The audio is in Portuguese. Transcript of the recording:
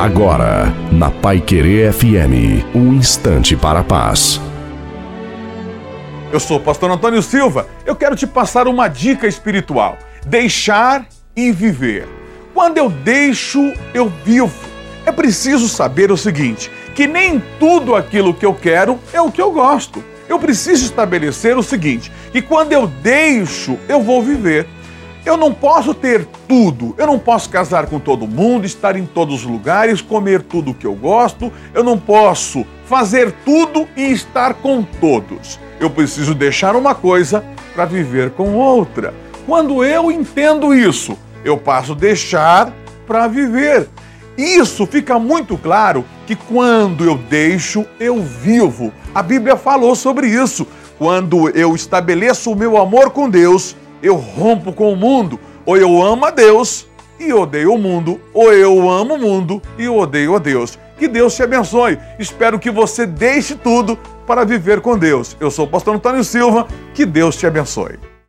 Agora, na Pai Querer FM, um instante para a paz. Eu sou o pastor Antônio Silva. Eu quero te passar uma dica espiritual: deixar e viver. Quando eu deixo, eu vivo. É preciso saber o seguinte: que nem tudo aquilo que eu quero é o que eu gosto. Eu preciso estabelecer o seguinte: que quando eu deixo, eu vou viver. Eu não posso ter tudo. Eu não posso casar com todo mundo, estar em todos os lugares, comer tudo que eu gosto. Eu não posso fazer tudo e estar com todos. Eu preciso deixar uma coisa para viver com outra. Quando eu entendo isso, eu passo a deixar para viver. Isso fica muito claro que quando eu deixo, eu vivo. A Bíblia falou sobre isso. Quando eu estabeleço o meu amor com Deus, eu rompo com o mundo. Ou eu amo a Deus e odeio o mundo, ou eu amo o mundo e odeio a Deus. Que Deus te abençoe. Espero que você deixe tudo para viver com Deus. Eu sou o pastor Antônio Silva. Que Deus te abençoe.